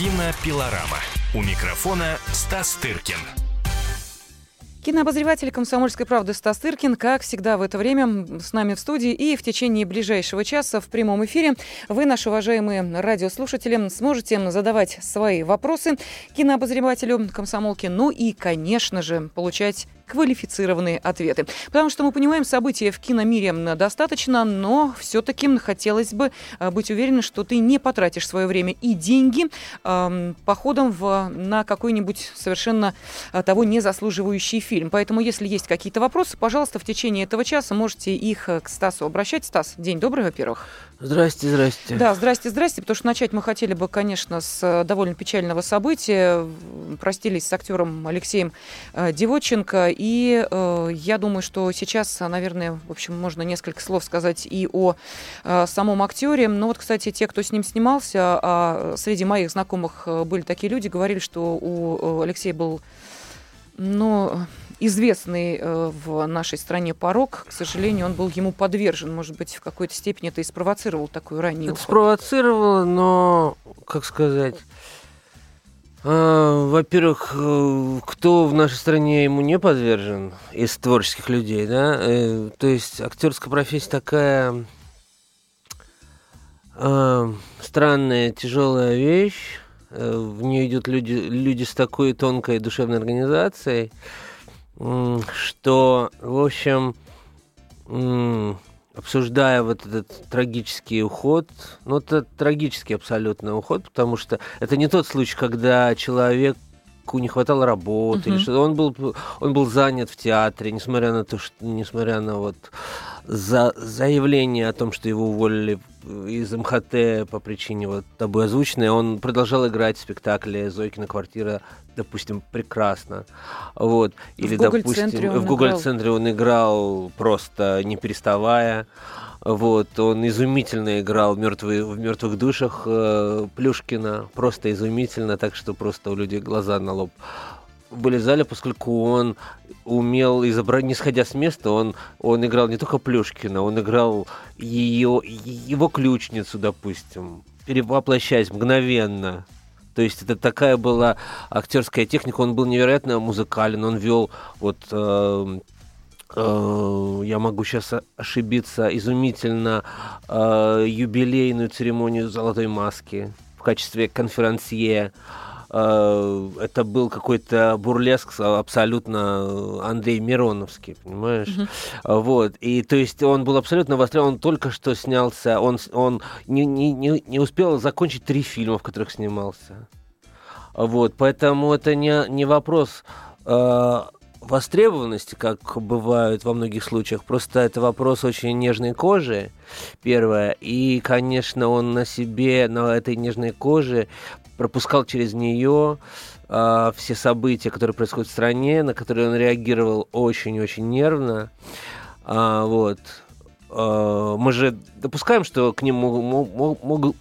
Кинопилорама. У микрофона Стас Тыркин. Кинообозреватель «Комсомольской правды» Стас Тыркин, как всегда в это время с нами в студии и в течение ближайшего часа в прямом эфире вы, наши уважаемые радиослушатели, сможете задавать свои вопросы кинообозревателю комсомолки, ну и, конечно же, получать квалифицированные ответы. Потому что мы понимаем, события в киномире достаточно, но все-таки хотелось бы э, быть уверенным, что ты не потратишь свое время и деньги э, походом в, на какой-нибудь совершенно э, того не заслуживающий фильм. Поэтому, если есть какие-то вопросы, пожалуйста, в течение этого часа можете их э, к Стасу обращать. Стас, день добрый, во-первых. Здрасте, здрасте. Да, здрасте, здрасте, потому что начать мы хотели бы, конечно, с э, довольно печального события. Простились с актером Алексеем Девоченко, и э, я думаю, что сейчас, наверное, в общем, можно несколько слов сказать и о э, самом актере. Но вот, кстати, те, кто с ним снимался, а среди моих знакомых были такие люди, говорили, что у Алексея был, ну, известный э, в нашей стране порог. К сожалению, он был ему подвержен. Может быть, в какой-то степени это и спровоцировало такую раннюю. Это спровоцировало, но, как сказать... А, во-первых, э, кто в нашей стране ему не подвержен из творческих людей, да? Э, то есть актерская профессия такая э, странная, тяжелая вещь. Э, в нее идут люди, люди с такой тонкой душевной организацией что, в общем, обсуждая вот этот трагический уход, ну, это трагический абсолютно уход, потому что это не тот случай, когда человек не хватало работы, uh-huh. или что он был, он был занят в театре, несмотря на то, что, несмотря на вот за заявление о том, что его уволили из МХТ по причине вот тобой озвученной, он продолжал играть в спектакле «Зойкина квартира», допустим, прекрасно. Вот. Или, в допустим, в Google-центре он играл просто не переставая. Вот, он изумительно играл мертвые, в мертвых душах э, Плюшкина, просто изумительно, так что просто у людей глаза на лоб вылезали, поскольку он умел изображать, не сходя с места, он, он играл не только Плюшкина, он играл ее, его ключницу, допустим, перевоплощаясь мгновенно. То есть это такая была актерская техника, он был невероятно музыкален, он вел вот э, я могу сейчас ошибиться, изумительно э, юбилейную церемонию золотой маски в качестве конферансье. Э, это был какой-то бурлеск абсолютно Андрей Мироновский, понимаешь? Uh-huh. Вот. И то есть он был абсолютно востребован, он только что снялся, он, он не, не, не успел закончить три фильма, в которых снимался. Вот. Поэтому это не, не вопрос э, востребованности, как бывают во многих случаях. Просто это вопрос очень нежной кожи, первое. И, конечно, он на себе, на этой нежной коже пропускал через нее э, все события, которые происходят в стране, на которые он реагировал очень-очень нервно. А, вот. А, мы же допускаем, что к нему могут, могут,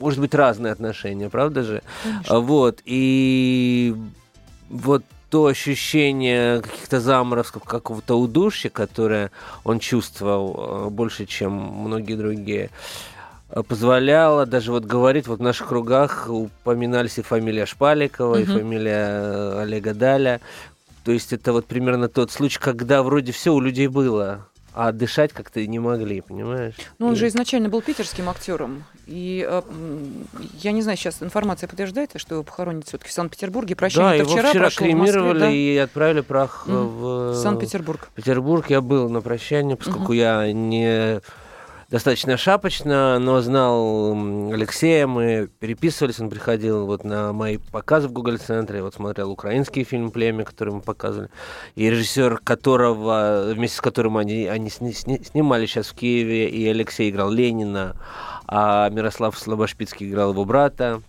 может быть разные отношения, правда же? Конечно. Вот. И вот то ощущение каких-то заморозков, какого-то удушья, которое он чувствовал а, больше, чем многие другие, Э, позволяла даже вот говорить, вот в наших кругах упоминались и фамилия Шпаликова, uh-huh. и фамилия э, Олега Даля. То есть это вот примерно тот случай, когда вроде все у людей было, а дышать как-то не могли, понимаешь? Ну, он и... же изначально был питерским актером. И э, я не знаю, сейчас информация подтверждает, что его похоронят все-таки в Санкт-Петербурге. Прощание да, его вчера, вчера кремировали Москве, да? и отправили прах mm. в Санкт-Петербург. Петербург. Я был на прощание, поскольку uh-huh. я не достаточно шапочно, но знал Алексея, мы переписывались, он приходил вот на мои показы в Google центре вот смотрел украинский фильм «Племя», который мы показывали, и режиссер которого, вместе с которым они, они сни, сни, снимали сейчас в Киеве, и Алексей играл Ленина, а Мирослав Слобошпицкий играл его брата,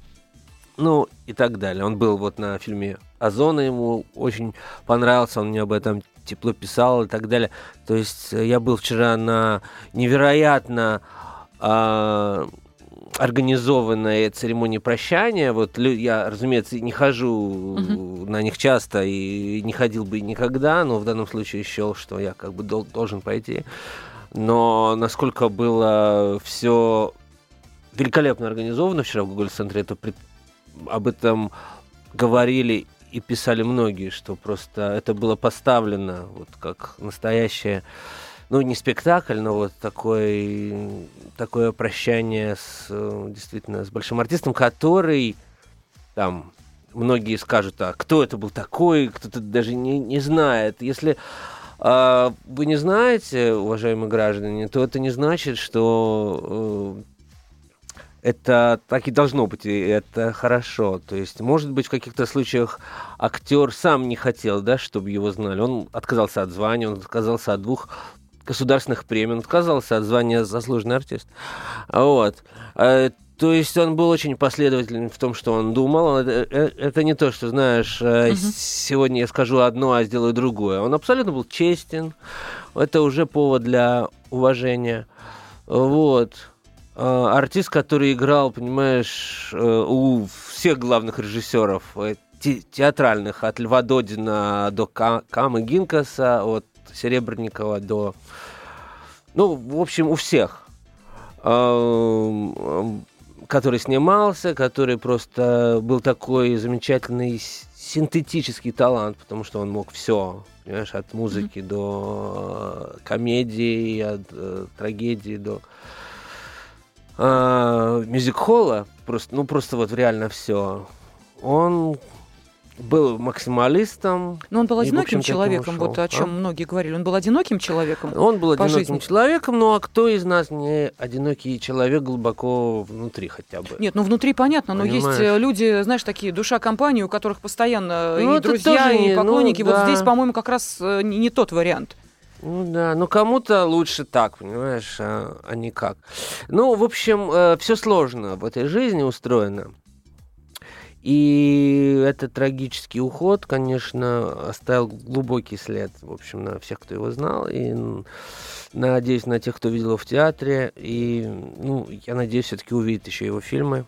ну и так далее. Он был вот на фильме «Озона», ему очень понравился, он мне об этом тепло писал и так далее. То есть э, я был вчера на невероятно э, организованной церемонии прощания. Вот я, разумеется, не хожу uh-huh. на них часто и не ходил бы никогда, но в данном случае счел, что я как бы дол- должен пойти. Но насколько было все великолепно организовано вчера в Google центре, это об этом говорили и писали многие, что просто это было поставлено вот как настоящее, ну не спектакль, но вот такой, такое прощание с действительно с большим артистом, который там многие скажут, а кто это был такой, кто-то даже не, не знает. Если а, вы не знаете, уважаемые граждане, то это не значит, что э, это так и должно быть, и это хорошо. То есть, может быть, в каких-то случаях актер сам не хотел, да, чтобы его знали. Он отказался от звания, он отказался от двух государственных премий, он отказался от звания заслуженный артист. Вот. А то есть он был очень последователен в том, что он думал. Это, э, это не то, что, знаешь, угу. сегодня я скажу одно, а сделаю другое. Он абсолютно был честен. Это уже повод для уважения. Вот. А, артист, который играл, понимаешь, у всех главных режиссеров театральных, от Льва Додина до Камы Гинкаса, от Серебренникова до... Ну, в общем, у всех который снимался, который просто был такой замечательный синтетический талант, потому что он мог все, понимаешь, от музыки mm-hmm. до э, комедии, от э, трагедии до э, мюзик-холла, просто, ну просто вот реально все. Он был максималистом. Но он был одиноким человеком, вот о чем а? многие говорили. Он был одиноким человеком. Он был одиноким жизни. человеком, ну а кто из нас не одинокий человек глубоко внутри хотя бы? Нет, ну внутри понятно, Понимаешь? но есть э, люди, знаешь, такие душа компании, у которых постоянно ну, и друзья, и не, поклонники. Ну, да. Вот здесь, по-моему, как раз э, не, не тот вариант. Ну да, ну кому-то лучше так, понимаешь, а, а не как. Ну, в общем, э, все сложно в этой жизни устроено. И этот трагический уход, конечно, оставил глубокий след, в общем, на всех, кто его знал. И надеюсь, на тех, кто видел его в театре. И, ну, я надеюсь, все-таки увидеть еще его фильмы,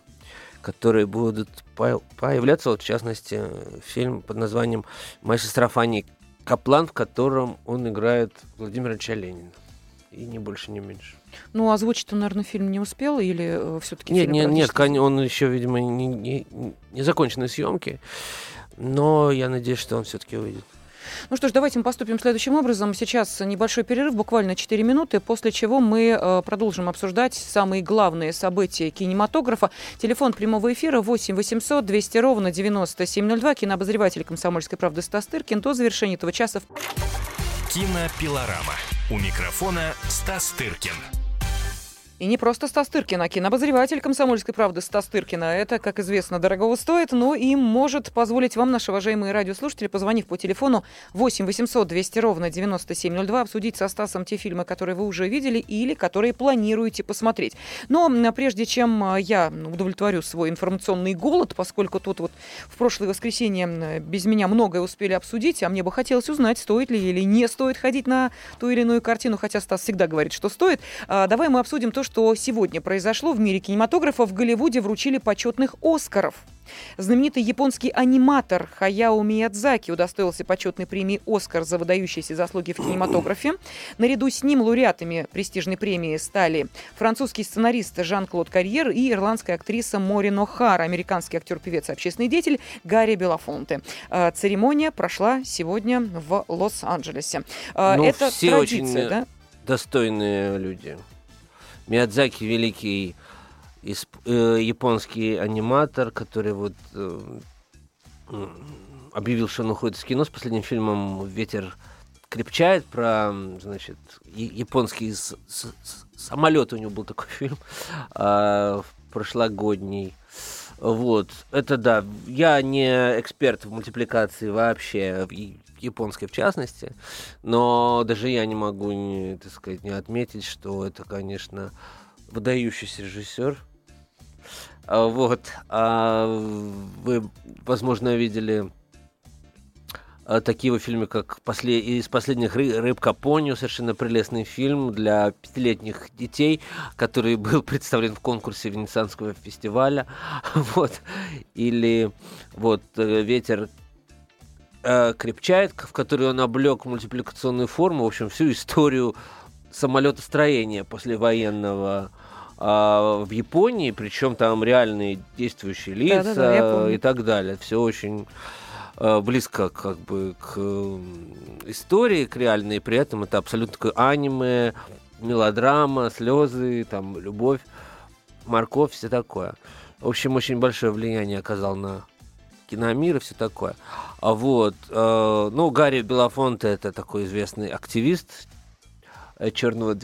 которые будут появляться, вот, в частности, фильм под названием «Моя сестра Фанни Каплан», в котором он играет Владимира Ильича Ленина. И не больше, не меньше. Ну, озвучить он, наверное, фильм не успел или э, все-таки Нет, нет, нет, он еще, видимо, не, не, не закончены съемки, но я надеюсь, что он все-таки выйдет. Ну что ж, давайте мы поступим следующим образом. Сейчас небольшой перерыв, буквально 4 минуты, после чего мы э, продолжим обсуждать самые главные события кинематографа. Телефон прямого эфира 8 800 200 ровно 9702. Кинообозреватель «Комсомольской правды» Стас Тыркин. До завершения этого часа. Кинопилорама. У микрофона Стас Тыркин. И не просто Стас Тыркин, а кинообозреватель «Комсомольской правды» Стас Тыркина. Это, как известно, дорогого стоит, но и может позволить вам, наши уважаемые радиослушатели, позвонив по телефону 8 800 200 ровно 9702, обсудить со Стасом те фильмы, которые вы уже видели или которые планируете посмотреть. Но прежде чем а, я удовлетворю свой информационный голод, поскольку тут вот в прошлое воскресенье без меня многое успели обсудить, а мне бы хотелось узнать, стоит ли или не стоит ходить на ту или иную картину, хотя Стас всегда говорит, что стоит. А, давай мы обсудим то, что сегодня произошло в мире кинематографа, в Голливуде вручили почетных Оскаров. Знаменитый японский аниматор Хаяо Миядзаки удостоился почетной премии «Оскар» за выдающиеся заслуги в кинематографе. Наряду с ним лауреатами престижной премии стали французский сценарист Жан-Клод Карьер и ирландская актриса Морин О'Хара, американский актер-певец и общественный деятель Гарри Белафонте. А, церемония прошла сегодня в Лос-Анджелесе. А, ну, Это все традиция, очень да? достойные люди. Миядзаки великий исп, э, японский аниматор, который вот э, объявил, что он уходит из кино с последним фильмом «Ветер крепчает» про, значит, японский с, с, самолет, у него был такой фильм э, прошлогодний. Вот, это да. Я не эксперт в мультипликации вообще, японской в частности, но даже я не могу не, так сказать, не отметить, что это, конечно, выдающийся режиссер. А, вот. А вы, возможно, видели а, такие вот фильмы, как после... из последних «Рыбка Поню», совершенно прелестный фильм для пятилетних детей, который был представлен в конкурсе Венецианского фестиваля. Вот. Или вот э, «Ветер э, крепчает, в которой он облег мультипликационную форму, в общем, всю историю самолетостроения послевоенного а, в Японии, причем там реальные действующие лица Да-да-да, и так далее. Все очень а, близко как бы к истории, к реальной, и при этом это абсолютно такое аниме, мелодрама, слезы, там, любовь, морковь, все такое. В общем, очень большое влияние оказал на киномир и все такое. А вот, э, ну, Гарри Белофонте это такой известный активист э, черного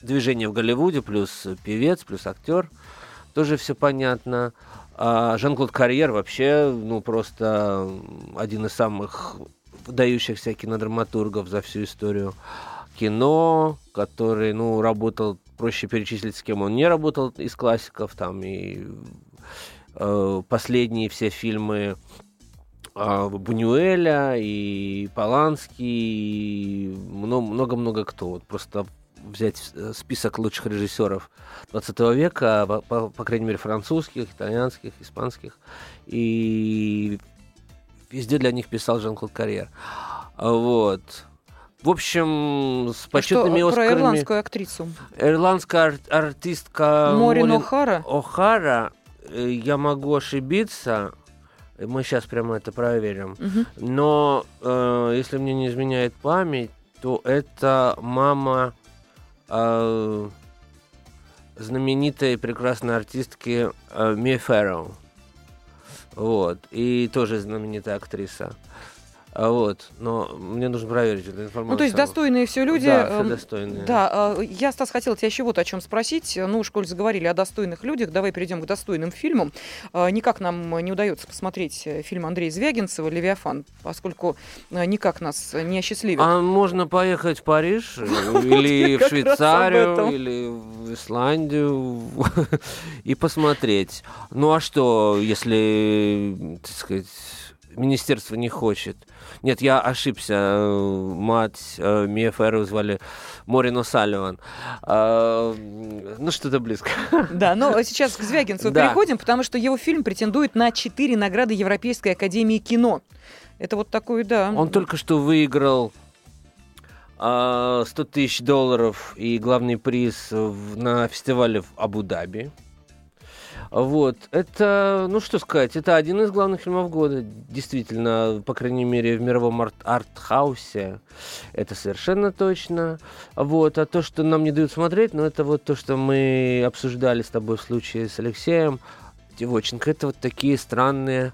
движения в Голливуде, плюс певец, плюс актер. Тоже все понятно. А Жан-Клод Карьер вообще, ну, просто один из самых выдающихся кинодраматургов за всю историю кино, который, ну, работал, проще перечислить, с кем он не работал из классиков, там, и последние все фильмы э, Бунюэля, и Полански, и много-много кто. Вот просто взять э, список лучших режиссеров 20 века, по, по, по крайней мере, французских, итальянских, испанских, и везде для них писал Жан-Клод Карьер. Вот. В общем, с почетными а что, Оскарами... Про ирландскую актрису. Ирландская ар- артистка Морин О'Хара. О'Хара, э, я могу ошибиться, мы сейчас прямо это проверим. Мгм. Но, э, если мне не изменяет память, то это мама э, знаменитой прекрасной артистки э, Ми Фэрроу. Вот. И тоже знаменитая актриса. А вот, но мне нужно проверить эту информацию. Ну, то есть достойные все люди. Да, все эм, достойные. Да, э, я, Стас, хотела тебя еще вот о чем спросить. Ну, уж коль заговорили о достойных людях, давай перейдем к достойным фильмам. Э, Никак нам не удается посмотреть э, фильм Андрея Звягинцева «Левиафан», поскольку э, никак нас не осчастливит. А можно поехать в Париж, э, или в Швейцарию, или в Исландию и посмотреть. Ну а что, если, так сказать, министерство не хочет? Нет, я ошибся. э, Мать э, Мия Ферру звали Морино Салливан. А, Ну, что-то близко. Да, но сейчас к Звягинцеву Да. переходим, потому что его фильм претендует на четыре награды Европейской Академии кино. Это вот такой, да. Он только что выиграл а, 100 тысяч долларов и главный приз на фестивале в Абу-Даби. Вот, это, ну что сказать, это один из главных фильмов года, действительно, по крайней мере, в мировом арт- арт-хаусе, это совершенно точно. Вот, а то, что нам не дают смотреть, ну это вот то, что мы обсуждали с тобой в случае с Алексеем. Девоченко, это вот такие странные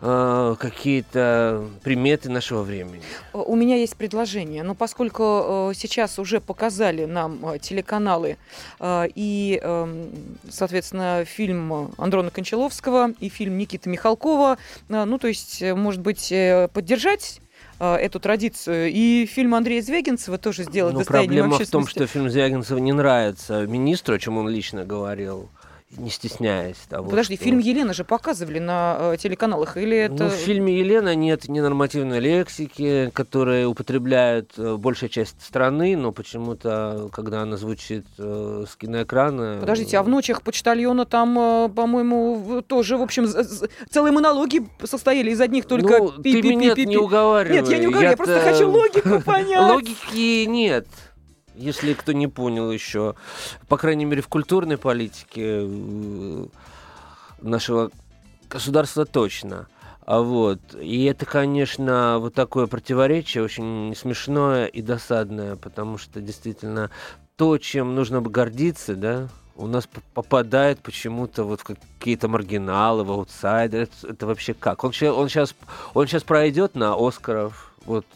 э, какие-то приметы нашего времени. Э, У меня есть предложение, но поскольку э, сейчас уже показали нам телеканалы э, и, эм, соответственно, фильм Андрона Кончаловского и фильм Никиты Михалкова, э, ну, то есть, может быть, поддержать эту традицию. И фильм Андрея Звягинцева тоже сделать Но достоянием проблема в том, что фильм Звягинцева не нравится министру, о чем он лично говорил, не стесняясь того. Подожди, что- фильм Елена же показывали на э, телеканалах, или это... Ну, в фильме Елена нет ненормативной лексики, которую употребляют э, большая часть страны, но почему-то, когда она звучит э, с киноэкрана... Подождите, а в ночах почтальона там, э, по-моему, тоже, в общем, целые монологи состояли из одних только ну, пи ты пи меня пи не уговаривай. Нет, я не уговариваю, я просто Я-то- хочу логику понять. Логики нет. Если кто не понял еще, по крайней мере, в культурной политике э, нашего государства точно. А вот. И это, конечно, вот такое противоречие очень смешное и досадное, потому что действительно то, чем нужно бы гордиться, да, у нас попадает почему-то вот какие-то маргиналы, в аутсайдеры. Это, это вообще как? Он он сейчас, он сейчас пройдет на Оскаров, вот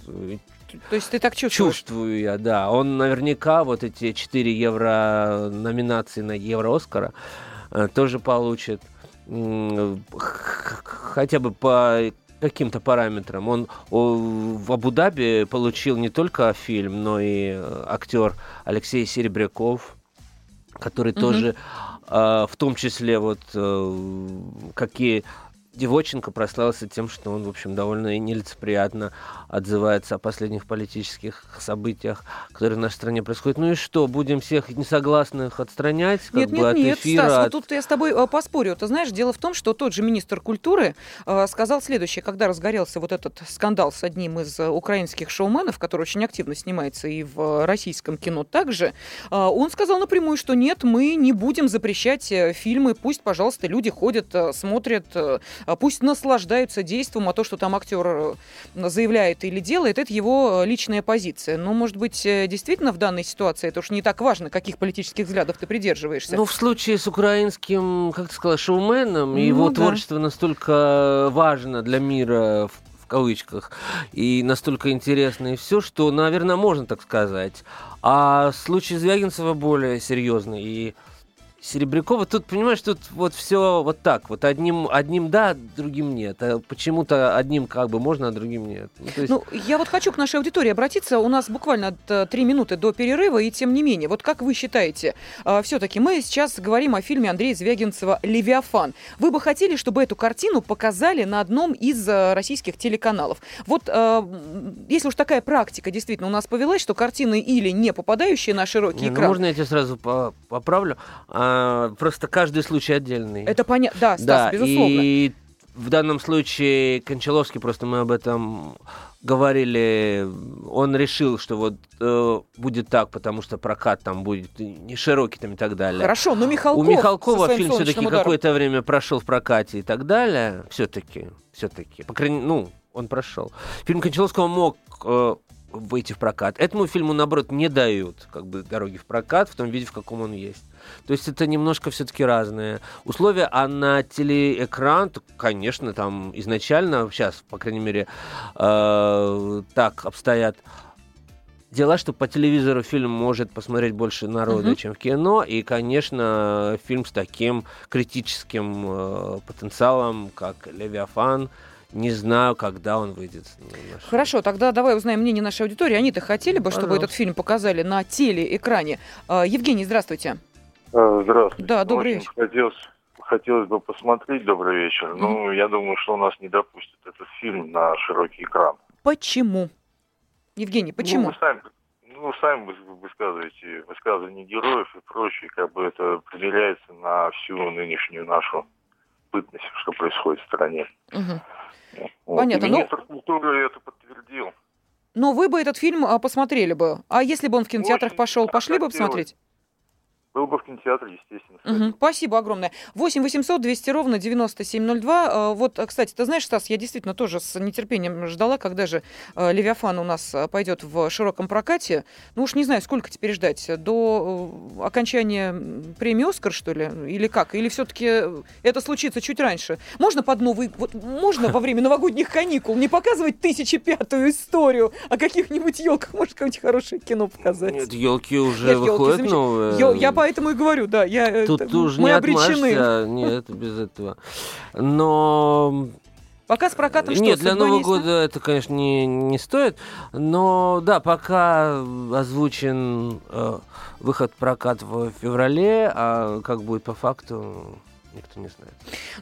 То есть ты так чувствуешь? Чувствую я, да. Он наверняка вот эти 4 евро номинации на Евро-Оскара э, тоже получит. Хотя бы по каким-то параметрам. Он в Абу-Даби получил не только фильм, но и э, актер Алексей Серебряков, который Мгм. тоже э, в том числе вот какие Девоченко прославился тем, что он, в общем, довольно нелицеприятно отзывается о последних политических событиях, которые в нашей стране происходят. Ну и что, будем всех несогласных отстранять как нет, бы, нет, от нет, эфира? Стас, от... вот тут я с тобой э, поспорю. Ты знаешь, дело в том, что тот же министр культуры э, сказал следующее, когда разгорелся вот этот скандал с одним из э, украинских шоуменов, который очень активно снимается и в российском кино также, э, он сказал напрямую, что нет, мы не будем запрещать э, фильмы, пусть, пожалуйста, люди ходят, э, смотрят, э, пусть наслаждаются действием, а то, что там актер э, заявляет или делает, это его э, личная позиция. Но, может быть, э, действительно в данной ситуации это уж не так важно, каких политических взглядов ты придерживаешься. Ну, в случае с украинским, как ты сказала, шоуменом, Ну его да. творчество настолько важно для мира, в, в кавычках, и настолько интересно и все, что, наверное, можно так сказать. А случай Звягинцева более серьезный. И Серебрякова, тут, понимаешь, тут вот все вот так. Вот одним, одним да, другим нет. А почему-то одним как бы можно, а другим нет. Ну, есть... Ну, я вот хочу к нашей аудитории обратиться. У нас буквально э, три минуты до перерыва, и тем не менее, вот как вы считаете, все-таки мы сейчас говорим о фильме Андрея Звягинцева «Левиафан». Вы бы хотели, чтобы эту картину показали на одном из э, российских телеканалов? Вот э, если уж такая практика действительно у нас повелась, что картины или не попадающие на широкий Не, ну, экран, можно я тебя сразу по- поправлю? А, просто каждый случай отдельный. это понятно. Да, Стас, да, безусловно. и в данном случае Кончаловский, просто мы об этом говорили, он решил, что вот э, будет так, потому что прокат там будет не широкий там и так далее. Хорошо, но Михалков У Михалкова фильм «Солнечным все-таки ударом». какое-то время прошел в прокате и так далее. Все-таки, все-таки. По крайней ну, он прошел. Фильм Кончаловского мог э, выйти в прокат. Этому фильму, наоборот, не дают как бы дороги в прокат в том виде, в каком он есть. То есть это немножко все-таки разные условия, а на телеэкран, то, конечно, там изначально, сейчас, по крайней мере, э, так обстоят дела, что по телевизору фильм может посмотреть больше народа, Мгм. чем в кино, и, конечно, фильм с таким критическим э, потенциалом, как «Левиафан», не знаю, когда он выйдет. Хорошо, тогда давай узнаем мнение нашей аудитории. Они-то хотели бы, чтобы Пожалуйста. этот фильм показали на телеэкране. А, Евгений, здравствуйте. А, Здравствуйте. Да, добрый Очень Хотелось, хотелось бы посмотреть «Добрый вечер». Ну, я думаю, что у нас не допустят этот фильм на широкий экран. Почему? Евгений, Ну, почему? вы сами, ну, сами вы- высказываете высказывания героев и прочее, как бы это определяется на всю нынешнюю нашу бытность, что происходит в стране. Мгм. Вот. Понятно, И ну- министр культуры это подтвердил. Но вы бы этот фильм а, посмотрели бы. А если бы он в кинотеатрах Очень пошел, пошли бы посмотреть? Был бы в кинотеатре, естественно. Мгм, Спасибо огромное. 8 800 200 ровно 9702. А, Вот, а, кстати, ты знаешь, Стас, я действительно тоже с нетерпением ждала, когда же а, «Левиафан» у нас пойдет в широком прокате. Ну уж не знаю, сколько теперь ждать. До э, окончания премии «Оскар», что ли? Или как? Или все-таки это случится чуть раньше? Можно под новый... Вот можно во время новогодних каникул не показывать тысячепятую историю о каких-нибудь елках? Может, какое-нибудь хорошее кино показать? Нет, елки уже Нет, выходят замеч- новые. Я поэтому и говорю, да, я, э, Тут это- уже мы не обречены. нет, без этого. Но Пока с прокатом что, Нет, для Нового не года это, конечно, не, не стоит. Но да, пока озвучен э, выход прокат в феврале, а как будет по факту, никто не знает.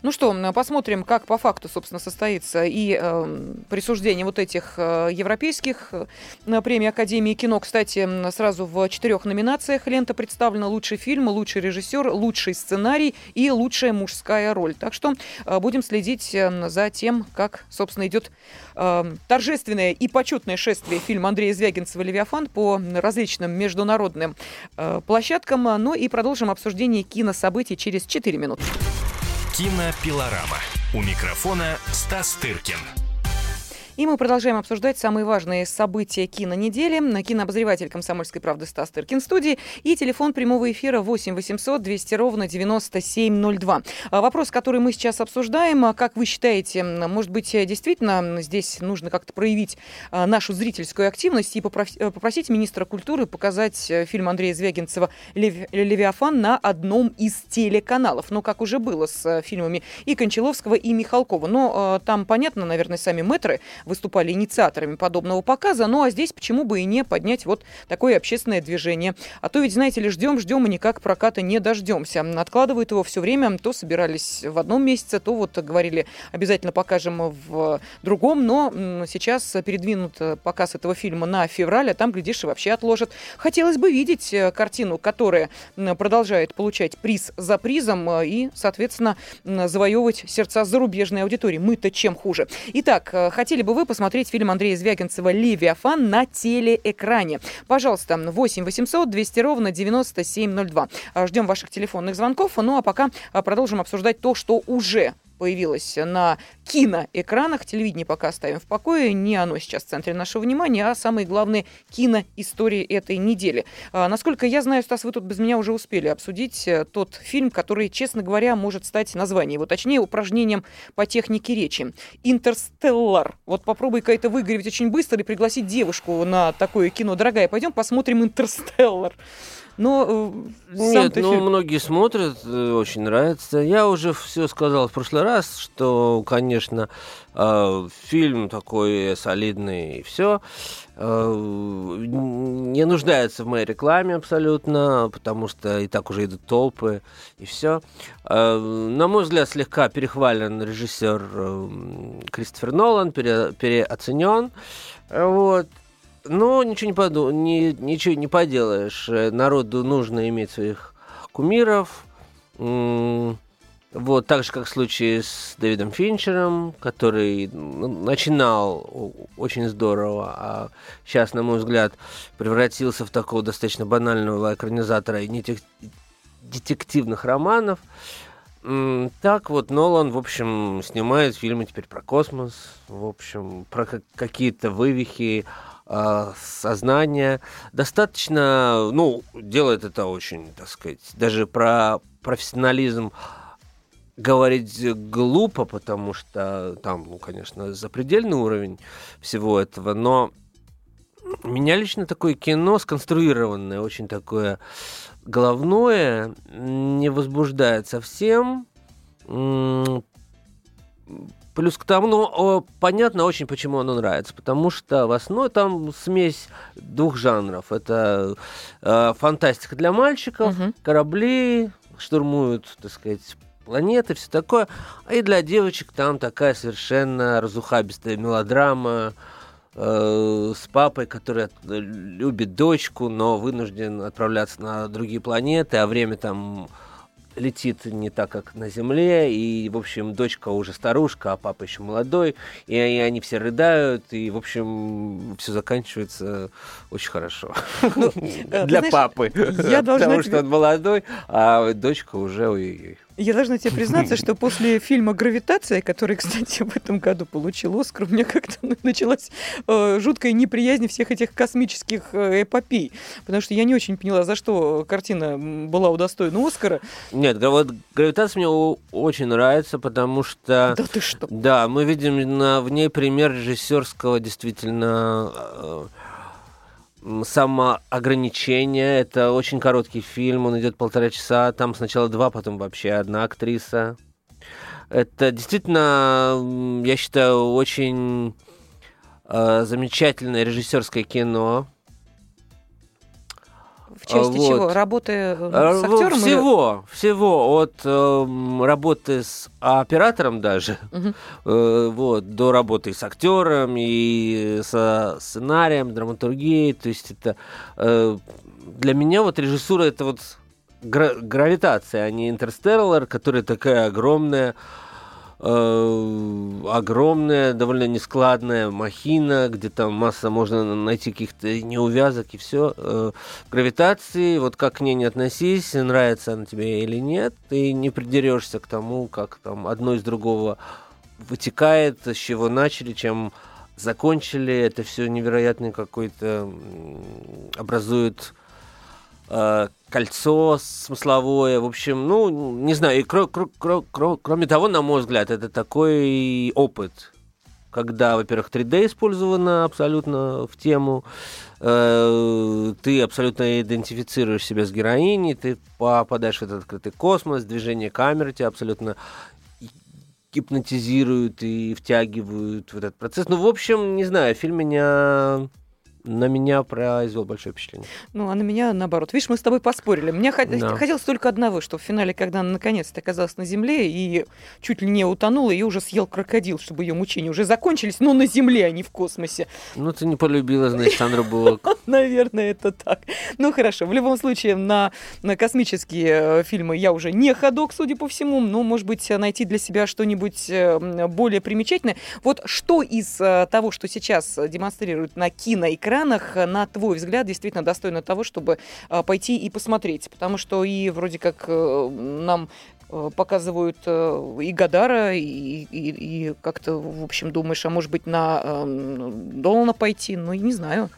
Ну что, посмотрим, как по факту, собственно, состоится и э, присуждение вот этих э, европейских э, на премии Академии кино. Кстати, сразу в четырех номинациях лента представлена лучший фильм, лучший режиссер, лучший сценарий и лучшая мужская роль. Так что э, будем следить э, за тем, как, собственно, идет э, торжественное и почетное шествие фильма Андрея Звягинцева «Левиафан» по различным международным э, площадкам. Ну и продолжим обсуждение кинособытий через 4 минуты. Кинопилорама. У микрофона Стас Тыркин. И мы продолжаем обсуждать самые важные события кинонедели. Кинообозреватель «Комсомольской правды» Стас Тыркин студии. И телефон прямого эфира 8 800 200 ровно 9702. А Вопрос, который мы сейчас обсуждаем. а Как вы считаете, может быть, действительно здесь нужно как-то проявить а, нашу зрительскую активность и э, попросить министра культуры показать э, фильм Андрея Звягинцева «Лев- «Левиафан» на одном из телеканалов. Ну, как уже было с э, фильмами и Кончаловского, и Михалкова. Но там, понятно, наверное, сами мэтры выступали инициаторами подобного показа. Ну а здесь почему бы и не поднять вот такое общественное движение. А то ведь, знаете ли, ждем, ждем и никак проката не дождемся. Откладывают его все время, то собирались в одном месяце, то вот говорили, обязательно покажем в другом, но сейчас передвинут показ этого фильма на февраль, а там, глядишь, и вообще отложат. Хотелось бы видеть э, картину, которая продолжает получать приз за призом э, и, соответственно, завоевывать сердца зарубежной аудитории. Мы-то чем хуже. Итак, э, хотели бы вы посмотреть фильм Андрея Звягинцева «Левиафан» на телеэкране? Пожалуйста, 8 800 200 ровно 9702. Ждем ваших телефонных звонков. Ну а пока продолжим обсуждать то, что уже появилось на киноэкранах. Телевидение пока оставим в покое. Не оно сейчас в центре нашего внимания, а самые главные киноистории этой недели. А, насколько я знаю, Стас, вы тут без меня уже успели обсудить э, тот фильм, который, честно говоря, может стать названием, его, точнее, упражнением по технике речи. «Интерстеллар». Вот попробуй-ка это выгореть очень быстро и пригласить девушку на такое кино. Дорогая, пойдем посмотрим «Интерстеллар». Но э, Нет, ну, фильм... многие смотрят, э, очень нравится. Я уже все сказал в прошлый раз, что, конечно, э, фильм такой солидный и все. Не нуждается в моей рекламе абсолютно, потому что и так уже идут толпы, и все. На мой взгляд, слегка перехвален режиссер Кристофер Нолан, пере, переоценен. Вот. Но ничего не, поду, не, ничего не поделаешь. Э, народу нужно иметь своих кумиров. Вот, так же, как в случае с Дэвидом Финчером, который начинал очень здорово, а сейчас, на мой взгляд, превратился в такого достаточно банального экранизатора и детективных романов. Так вот, Нолан, в общем, снимает фильмы теперь про космос, в общем, про какие-то вывихи, э, сознания. Достаточно, ну, делает это очень, так сказать, даже про профессионализм говорить глупо, потому что там, ну, конечно, запредельный уровень всего этого, но меня лично такое кино сконструированное, очень такое головное, не возбуждает совсем Плюс к тому, ну, понятно очень, почему оно нравится. Потому что в основе там смесь двух жанров. Это э, фантастика для мальчиков, угу. корабли штурмуют, так сказать, планеты, все такое. А и для девочек там такая совершенно разухабистая мелодрама э, с папой, который любит дочку, но вынужден отправляться на другие планеты, а время там летит не так, как на Земле, и, в общем, дочка уже старушка, а папа еще молодой, и, они все рыдают, и, в общем, все заканчивается очень хорошо. Ну, Для папы. Потому что он молодой, а дочка уже ой-ой-ой. Я должна тебе признаться, что после фильма «Гравитация», который, кстати, в этом году получил Оскар, у меня как-то началась э, жуткая неприязнь всех этих космических э, эпопей. Потому что я не очень поняла, за что картина была удостоена Оскара. Нет, вот «Гравитация» мне очень нравится, потому что... Да ты что? Да, мы видим на, в ней пример режиссерского действительно... Самоограничение. Это очень короткий фильм, он идет полтора часа. Там сначала два, потом вообще одна актриса. Это действительно, я считаю, очень э, замечательное режиссерское кино. Части вот. чего? Работы э, с актером? Всего, или... всего. От э, работы с оператором даже, угу. э, вот, до работы с актером и со сценарием, драматургией. То есть это э, для меня вот режиссура это вот гравитация, а не интерстеллар, которая такая огромная э, огромная, довольно нескладная махина, где там масса можно найти каких-то неувязок и все. Э, гравитации, вот как к ней не относись, нравится она тебе или нет, ты не придерешься к тому, как там одно из другого вытекает, с чего начали, чем закончили. Это все невероятный какой-то образует э, кольцо смысловое, в общем, ну, не знаю, и кро- кро- кро- кро- кроме того, на мой взгляд, это такой опыт, когда, во-первых, 3D использовано абсолютно в тему, э, ты абсолютно идентифицируешь себя с героиней, ты попадаешь в этот открытый космос, движение камеры тебя абсолютно гипнотизируют и втягивают в этот процесс. Ну, в общем, не знаю, фильм меня на меня произвел большое впечатление. Ну, а на меня наоборот. Видишь, мы с тобой поспорили. Мне да. хотелось только одного, что в финале, когда она наконец-то оказалась на земле и чуть ли не утонула, ее уже съел крокодил, чтобы ее мучения уже закончились, но на земле, а не в космосе. Ну, ты не полюбила, значит, Сандра Буллок. Наверное, это так. Ну, хорошо. В любом случае, на, на космические э, фильмы я уже не ходок, судя по всему. Но, может быть, найти для себя что-нибудь э, более примечательное. Вот что из э, того, что сейчас демонстрируют на киноэкране, экранах, э, на твой взгляд, действительно достойно того, чтобы э, пойти и посмотреть? Потому что и вроде как э, нам показывают и Гадара, и, и, и как-то, в общем, думаешь, а может быть, на э, Долана пойти? Ну, не знаю.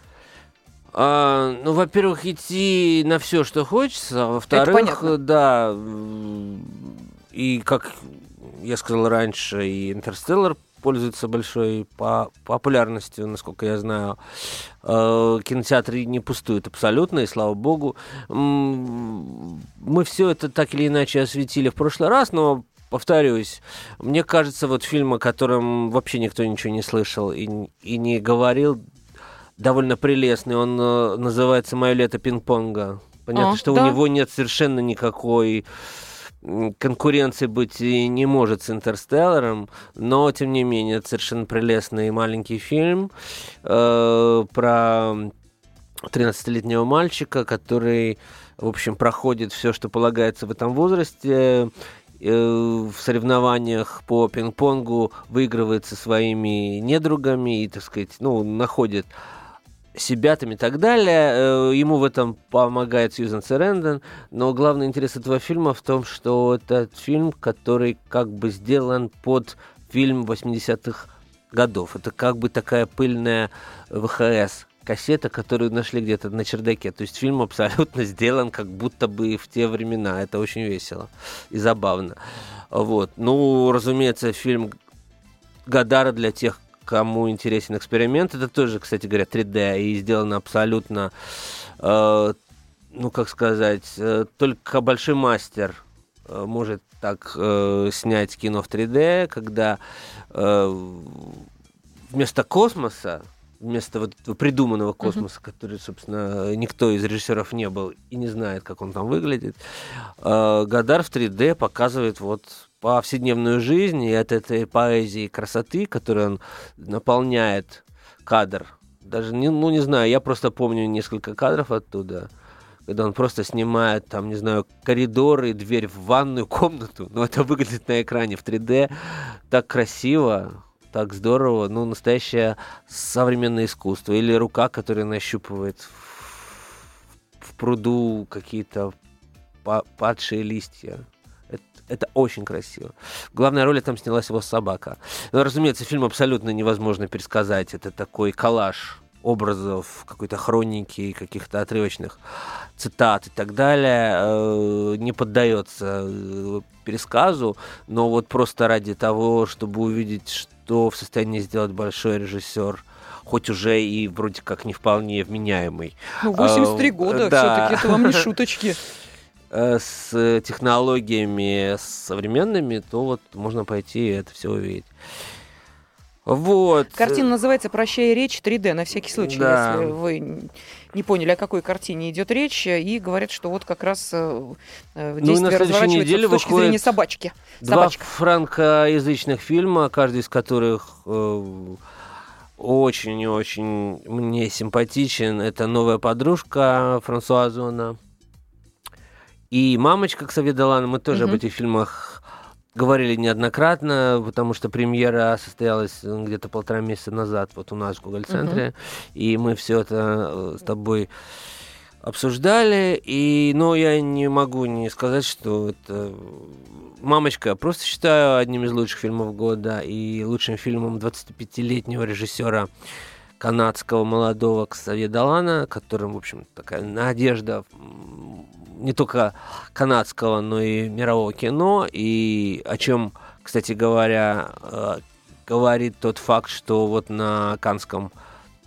А, ну, во-первых, идти на все, что хочется. А во-вторых, да, и как я сказал раньше, и Интерстеллар пользуется большой по популярностью, насколько я знаю. Э, кинотеатры не пустуют абсолютно, и слава богу. Мы все это так или иначе осветили в прошлый раз, но повторюсь, мне кажется, вот фильм, о котором вообще никто ничего не слышал и, и не говорил, довольно прелестный. Он э, называется «Мое лето пинг-понга». Понятно, а, что да. у него нет совершенно никакой конкуренции быть и не может с «Интерстелларом», но, тем не менее, это совершенно прелестный маленький фильм э, про 13-летнего мальчика, который, в общем, проходит все, что полагается в этом возрасте, э, в соревнованиях по пинг-понгу выигрывает со своими недругами и, так сказать, ну, находит себя там и так далее. Э, ему в этом помогает Сьюзан Сэрендон. Но главный интерес этого фильма в том, что это фильм, который как бы сделан под фильм 80-х годов. Это как бы такая пыльная ВХС кассета, которую нашли где-то на чердаке. То есть фильм абсолютно сделан как будто бы в те времена. Это очень весело и забавно. Вот. Ну, разумеется, фильм Гадара для тех, кому интересен эксперимент, это тоже, кстати говоря, 3D и сделано абсолютно, э, ну как сказать, э, только большой мастер э, может так э, снять кино в 3D, когда э, вместо космоса вместо вот придуманного космоса, uh-huh. который, собственно, никто из режиссеров не был и не знает, как он там выглядит, э, Гадар в 3D показывает вот повседневную жизнь и от этой поэзии красоты, которую он наполняет кадр. Даже, не, ну, не знаю, я просто помню несколько кадров оттуда, когда он просто снимает, там, не знаю, коридоры, дверь в ванную комнату, но это выглядит на экране в 3D так красиво, так здорово, ну, настоящее современное искусство. Или рука, которая нащупывает в, в пруду какие-то падшие листья. Это, очень красиво. Главная роль там снялась его собака. Но, разумеется, фильм абсолютно невозможно пересказать. Это такой коллаж образов, какой-то хроники, каких-то отрывочных цитат и так далее, э, не поддается э, пересказу, но вот просто ради того, чтобы увидеть, что в состоянии сделать большой режиссер, хоть уже и вроде как не вполне вменяемый. Ну, 83 а, года, да. все-таки это вам не шуточки. Э, с технологиями современными, то вот можно пойти и это все увидеть. Вот. Картина называется «Прощай речь 3D», на всякий случай, да. если вы не поняли, о какой картине идет речь, и говорят, что вот как раз э, ну, действие ну, разворачивается с точки зрения собачки. Два Собачка. франкоязычных фильма, каждый из которых э, очень и очень мне симпатичен. Это «Новая подружка» Франсуа Зона и «Мамочка» к Савидалану, мы тоже mm-hmm. об этих фильмах говорили неоднократно, потому что премьера состоялась где-то полтора месяца назад вот у нас в Google-центре, mm-hmm. и мы все это э, с тобой обсуждали, и, но я не могу не сказать, что это «Мамочка» я просто считаю одним из лучших фильмов года и лучшим фильмом 25-летнего режиссера канадского молодого Ксавье Далана, которым, в общем, такая надежда не только канадского, но и мирового кино, и о чем, кстати говоря, э, говорит тот факт, что вот на Канском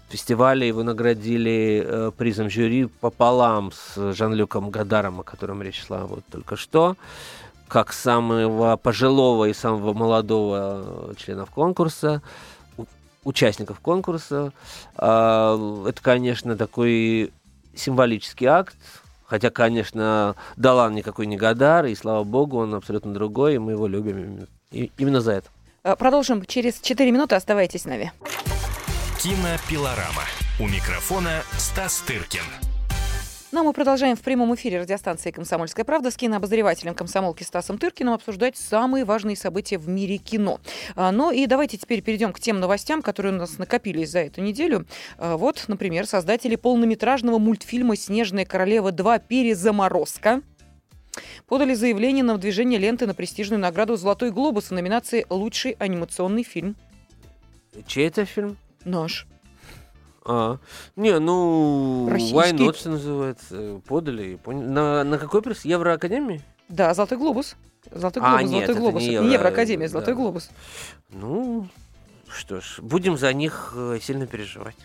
фестивале его наградили э, призом жюри пополам с Жан-Люком Гадаром, о котором речь шла вот только что, как самого пожилого и самого молодого членов конкурса, участников конкурса. А, это, конечно, такой символический акт, Хотя, конечно, Далан никакой не Гадар, и слава богу, он абсолютно другой, и мы его любим именно за это. Э, продолжим через 4 минуты. Оставайтесь с нами. Кинопилорама. У микрофона Стас Тыркин. Ну, а мы продолжаем в прямом эфире радиостанции «Комсомольская правда» с кинообозревателем комсомолки Стасом Тыркиным обсуждать самые важные события в мире кино. А, ну и давайте теперь перейдем к тем новостям, которые у нас накопились за эту неделю. А, вот, например, создатели полнометражного мультфильма «Снежная королева 2. Перезаморозка» подали заявление на выдвижение ленты на престижную награду «Золотой глобус» в номинации «Лучший анимационный фильм». Чей это фильм? Наш. А, не, ну, Российский. Why Not, что называется, подали. На, на какой приз? Евроакадемии? Да, Золотой глобус. Золотой а, глобус, а, нет, Золотой глобус. Не, Евро... Евроакадемия, Золотой да. глобус. Ну, что ж, будем за них э, сильно переживать.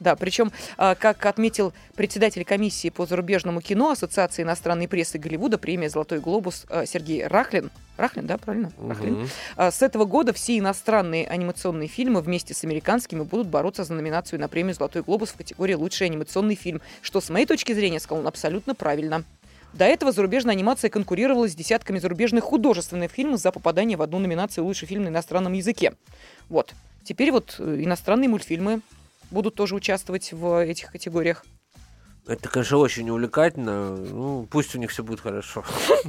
Да, причем, а, как отметил председатель комиссии по зарубежному кино Ассоциации иностранной прессы Голливуда, премия «Золотой глобус» а, Сергей Рахлин, Рахлин, да, правильно? Угу. Рахлин. А, с этого года все иностранные анимационные фильмы вместе с американскими будут бороться за номинацию на премию «Золотой глобус» в категории «Лучший анимационный фильм», что, с моей точки зрения, сказал он абсолютно правильно. До этого зарубежная анимация конкурировала с десятками зарубежных художественных фильмов за попадание в одну номинацию «Лучший фильм на иностранном языке». Вот. Теперь вот э, иностранные мультфильмы будут тоже участвовать в этих категориях. Это, конечно, очень увлекательно. Ну, пусть у них все будет хорошо.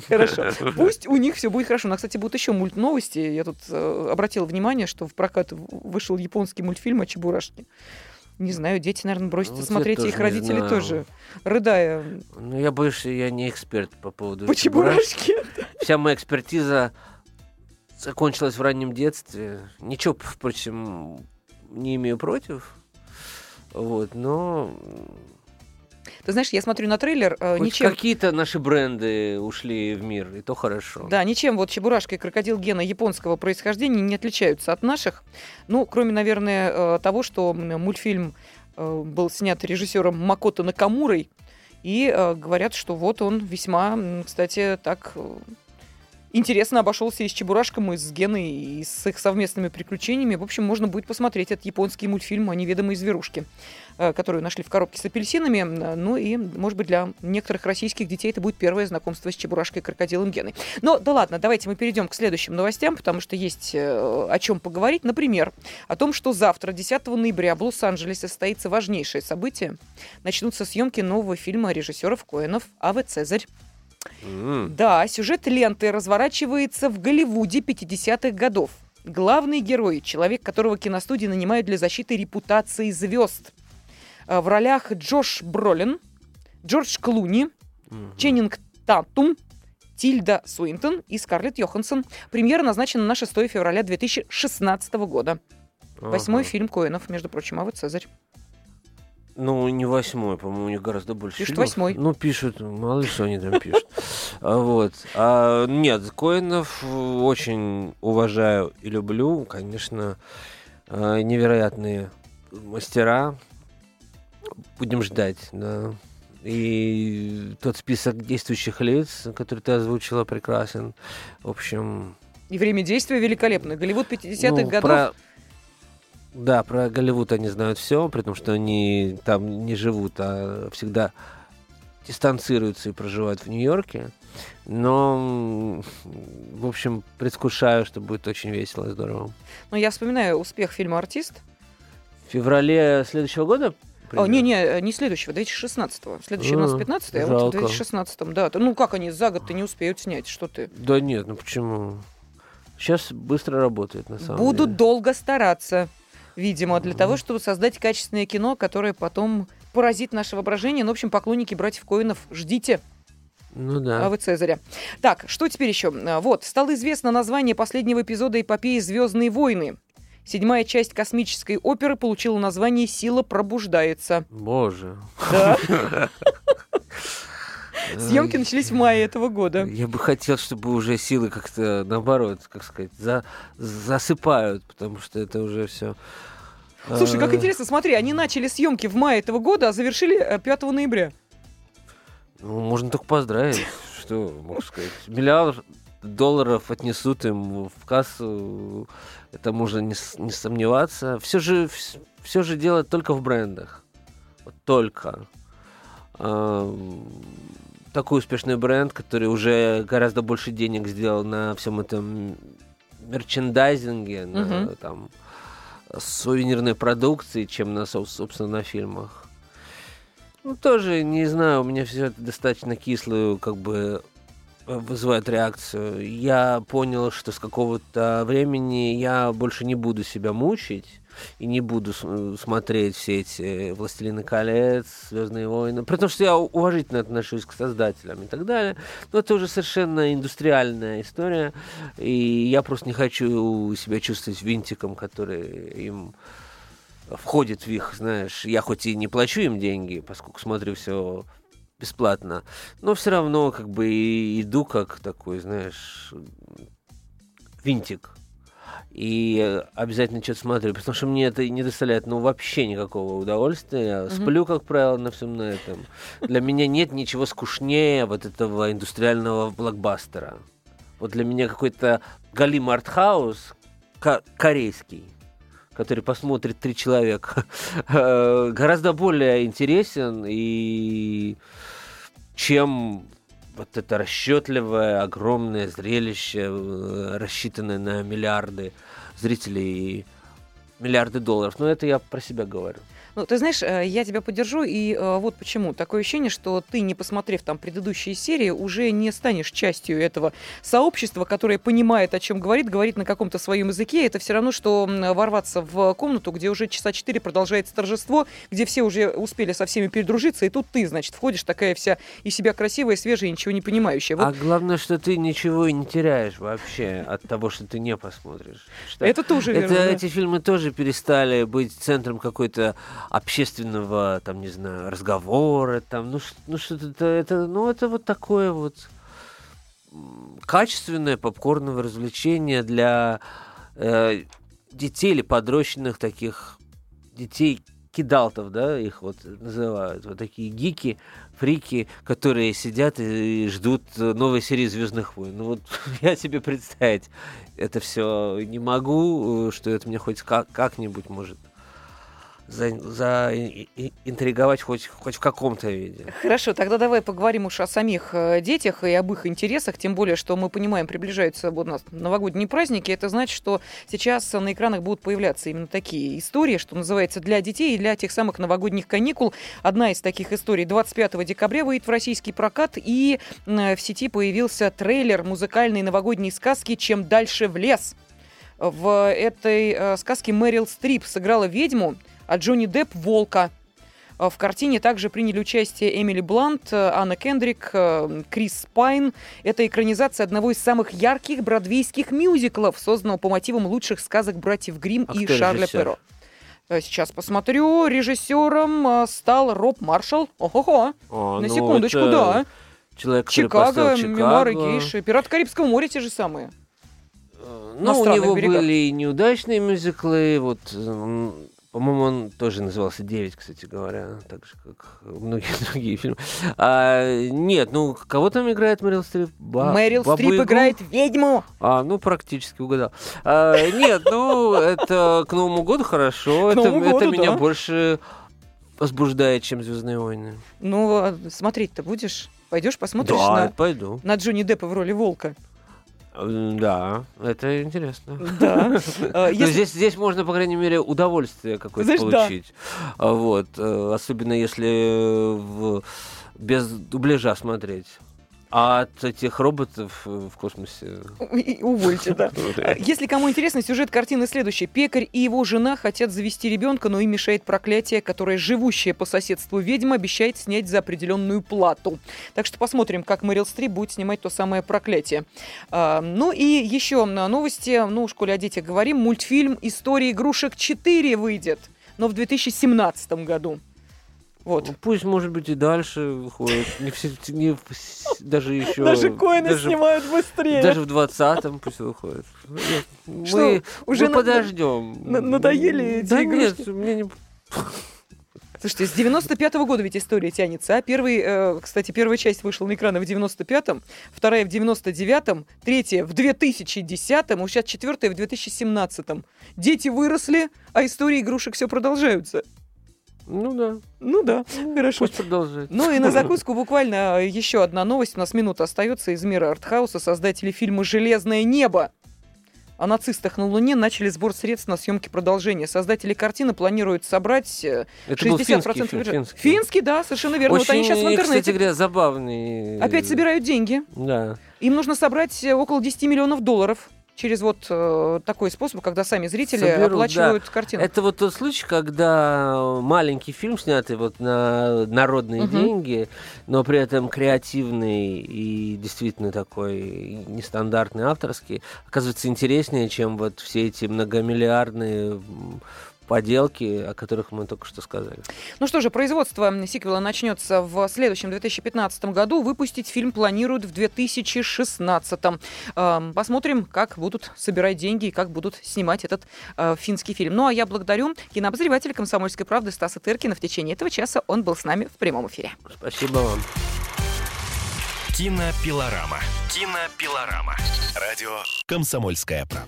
Хорошо. Пусть у них все будет хорошо. У нас, кстати, будут еще мульт новости. Я тут э, обратила внимание, что в прокат вышел японский мультфильм о Чебурашке. Не знаю, дети, наверное, бросятся ну, смотреть, их родители знаю. тоже, рыдая. Ну, я больше, я не эксперт по поводу По Чебурашке. Вся моя экспертиза закончилась в раннем детстве. Ничего, впрочем, не имею против. Вот, но ты знаешь, я смотрю на трейлер, э, Хоть ничем... какие-то наши бренды ушли в мир, и то хорошо. Да, ничем вот Чебурашка и Крокодил Гена японского происхождения не отличаются от наших. Ну, кроме, наверное, э, того, что мультфильм э, был снят режиссером Макото Накамурой, и говорят, что вот он весьма, кстати, так интересно обошелся и с Чебурашком, и с Геной, и с их совместными приключениями. В общем, можно будет посмотреть этот японский мультфильм о неведомой зверушке, э, которую нашли в коробке с апельсинами. Ну и, может быть, для некоторых российских детей это будет первое знакомство с Чебурашкой и крокодилом Геной. Но да ладно, давайте мы перейдем к следующим новостям, потому что есть э, о чем поговорить. Например, о том, что завтра, 10 ноября, в Лос-Анджелесе состоится важнейшее событие. Начнутся съемки нового фильма режиссеров Коэнов «Аве Цезарь». Mm. Да, сюжет ленты разворачивается в Голливуде 50-х годов. Главный герой, человек, которого киностудии нанимают для защиты репутации звезд. А, в ролях Джош Бролин, Джордж Клуни, mm-hmm. Ченнинг Татум, Тильда Суинтон и Скарлетт Йоханссон. Премьера назначена на 6 февраля 2016 года. Восьмой ага. фильм Коэнов, между прочим, а вот Цезарь. Ну, не восьмой, по-моему, у них гораздо больше. Пишут фильмов. восьмой. Ну, пишут, мало ли что они там пишут. А, вот. А, нет, Коинов очень уважаю и люблю. Конечно, а, невероятные мастера. Будем ждать, да. И тот список действующих лиц, который ты озвучила, прекрасен. В общем... И время действия великолепно. Голливуд 50-х ну, годов. Про да, про Голливуд они знают все, при том, что они там не живут, а всегда дистанцируются и проживают в Нью-Йорке. Но, в общем, предвкушаю, что будет очень весело и здорово. Ну, я вспоминаю успех фильма «Артист». В феврале следующего года? О, не, не, не следующего, 2016-го. Следующий у нас 15 а вот в 2016-м, да. Ну как они за год-то не успеют снять, что ты? Да нет, ну почему? Сейчас быстро работает, на самом Будут деле. Будут долго стараться видимо, для того, чтобы создать качественное кино, которое потом поразит наше воображение. Ну, в общем, поклонники братьев Коинов, ждите. Ну да. А вы Цезаря. Так, что теперь еще? А, вот, стало известно название последнего эпизода эпопеи «Звездные войны». Седьмая часть космической оперы получила название «Сила пробуждается». Боже. Да. Съемки начались в мае этого года. Я бы хотел, чтобы уже силы как-то наоборот, как сказать, за, засыпают, потому что это уже все. Слушай, как а. интересно, смотри, они начали съемки в мае этого года, а завершили 5 э, ноября. Ну, можно только поздравить. Что могу сказать? Миллиард, долларов отнесут им в кассу, это можно не, не сомневаться. Все же, все же дело только в брендах. Вот только. Такой успешный бренд, который уже гораздо больше денег сделал на всем этом мерчендайзинге, угу. на там, сувенирной продукции, чем на, собственно, на фильмах. Ну, тоже, не знаю, у меня все это достаточно кислую, как бы, вызывает реакцию. Я понял, что с какого-то времени я больше не буду себя мучить и не буду смотреть все эти «Властелины колец», «Звездные войны», при том, что я уважительно отношусь к создателям и так далее. Но это уже совершенно индустриальная история, и я просто не хочу себя чувствовать винтиком, который им входит в их, знаешь, я хоть и не плачу им деньги, поскольку смотрю все бесплатно, но все равно как бы иду как такой, знаешь, винтик. И обязательно что-то смотрю, потому что мне это не доставляет ну, вообще никакого удовольствия. Я mm-hmm. сплю, как правило, на всем на этом. Для меня нет ничего скучнее вот этого индустриального блокбастера. Вот для меня какой-то Галим Артхаус корейский который посмотрит три человека, гораздо более интересен и чем вот это расчетливое, огромное зрелище, э, рассчитанное на миллиарды зрителей и миллиарды долларов. Но это я про себя говорю. Ну, ты знаешь, э, я тебя поддержу, и э, вот почему. Такое ощущение, что ты, не посмотрев там предыдущие серии, уже не станешь частью этого сообщества, которое понимает, о чем говорит, говорит на каком-то своем языке. Это все равно, что ворваться в комнату, где уже часа четыре продолжается торжество, где все уже успели со всеми передружиться, и тут ты, значит, входишь такая вся из себя красивая, свежая, ничего не понимающая. Вот. А главное, что ты ничего и не теряешь вообще от того, что ты не посмотришь. Что это тоже верно. Это, да. Эти фильмы тоже перестали быть центром какой-то общественного, там, не знаю, разговора, там, ну, ну что-то это, ну, это вот такое вот качественное попкорное развлечение для э, детей или подрощенных таких детей кидалтов, да, их вот называют, вот такие гики, фрики, которые сидят и ждут новой серии Звездных войн. Ну вот я себе представить это все не могу, что это мне хоть как- как-нибудь может за, за хоть, хоть в каком-то виде. Хорошо, тогда давай поговорим уж о самих э, детях и об их интересах, тем более, что мы понимаем, приближаются у нас новогодние праздники, это значит, что сейчас на экранах будут появляться именно такие истории, что называется, для детей и для тех самых новогодних каникул. Одна из таких историй 25 декабря выйдет в российский прокат, и в сети появился трейлер музыкальной новогодней сказки «Чем дальше в лес». В этой э, сказке Мэрил Стрип сыграла ведьму, а Джонни Депп – волка. В картине также приняли участие Эмили Блант, Анна Кендрик, э, Крис Пайн. Это экранизация одного из самых ярких бродвейских мюзиклов, созданного по мотивам лучших сказок братьев Грим а и Шарля режиссер? Перро. Э, Сейчас посмотрю. Режиссером э, стал Роб Маршалл. Ого-го. А, На ну, секундочку, это да. Человек, Чикаго, Чикаго. мемуары гейши. Пираты Карибского моря те же самые. Ну, у него берегах. были неудачные мюзиклы, вот, по-моему, он тоже назывался «Девять», кстати говоря, так же, как многие другие фильмы. А, нет, ну, кого там играет Мэрил Стрип? Ба- Мэрил Бабу Стрип Ягу? играет ведьму. А, ну, практически угадал. А, нет, ну, это к Новому году хорошо. К это, Новому году, это меня да. больше возбуждает, чем «Звездные войны». Ну, а смотреть-то будешь? Пойдешь, посмотришь да, на, пойду. на Джонни Деппа в роли волка? Да, это интересно. Да. Э, если- здесь, здесь можно, по крайней мере, удовольствие какое-то Знаешь, да. получить. А, Вот. э, Особенно если в- без дубляжа смотреть. А от этих роботов э, в космосе... Увольте, да. Если кому интересно, сюжет картины следующий. Пекарь и его жена хотят завести ребенка, но им мешает проклятие, которое живущая по соседству ведьма обещает снять за определенную плату. Так что посмотрим, как Мэрил Стрип будет снимать то самое проклятие. А, Ну и еще на новости, ну, в школе о детях говорим, мультфильм «История игрушек 4» выйдет, но в 2017 году. Вот. Ну, Пусть, может быть, и дальше выходит. Не все, не даже еще... Даже коины даже- снимают быстрее. Даже в 20-м пусть выходит. Что, Мы, уже мы на- подождем. на- надоели эти Да игрушки? нет, мне не... Слушайте, с 95-го года ведь история тянется. А первый, э, кстати, первая часть вышла на экраны в 95-м, вторая в 99-м, третья в 2010-м, сейчас четвертая в 2017-м. Дети выросли, а истории игрушек все продолжаются. Ну да. Ну да, хорошо. Пусть продолжает. Ну и на закуску буквально еще одна новость. У нас минута остается из мира артхауса. Создатели фильма «Железное небо» о нацистах на Луне начали сбор средств на съемки продолжения. Создатели картины планируют собрать э, Это 60% был финский бюджета. финский. Финский, да, совершенно верно. вот они Очень, сейчас в интернете кстати говоря, забавный. опять собирают деньги. Да. Им нужно собрать э, около 10 миллионов долларов через вот э, такой способ, когда сами зрители Соберут, оплачивают картину. Это вот тот случай, когда маленький фильм, снятый вот на народные Мгм. деньги, но при этом креативный и действительно такой нестандартный авторский, оказывается интереснее, чем вот все эти многомиллиардные поделки, о которых мы только что сказали. Ну что же, производство сиквела начнется в следующем 2015 году. Выпустить фильм планируют в 2016. Эм, Посмотрим, как будут собирать деньги и как будут снимать этот э, финский фильм. Ну а я благодарю кинообозревателя «Комсомольской правды» Стаса Тыркина. В течение этого часа он был с нами в прямом эфире. Спасибо вам. Кинопилорама. Кинопилорама. Радио «Комсомольская правда».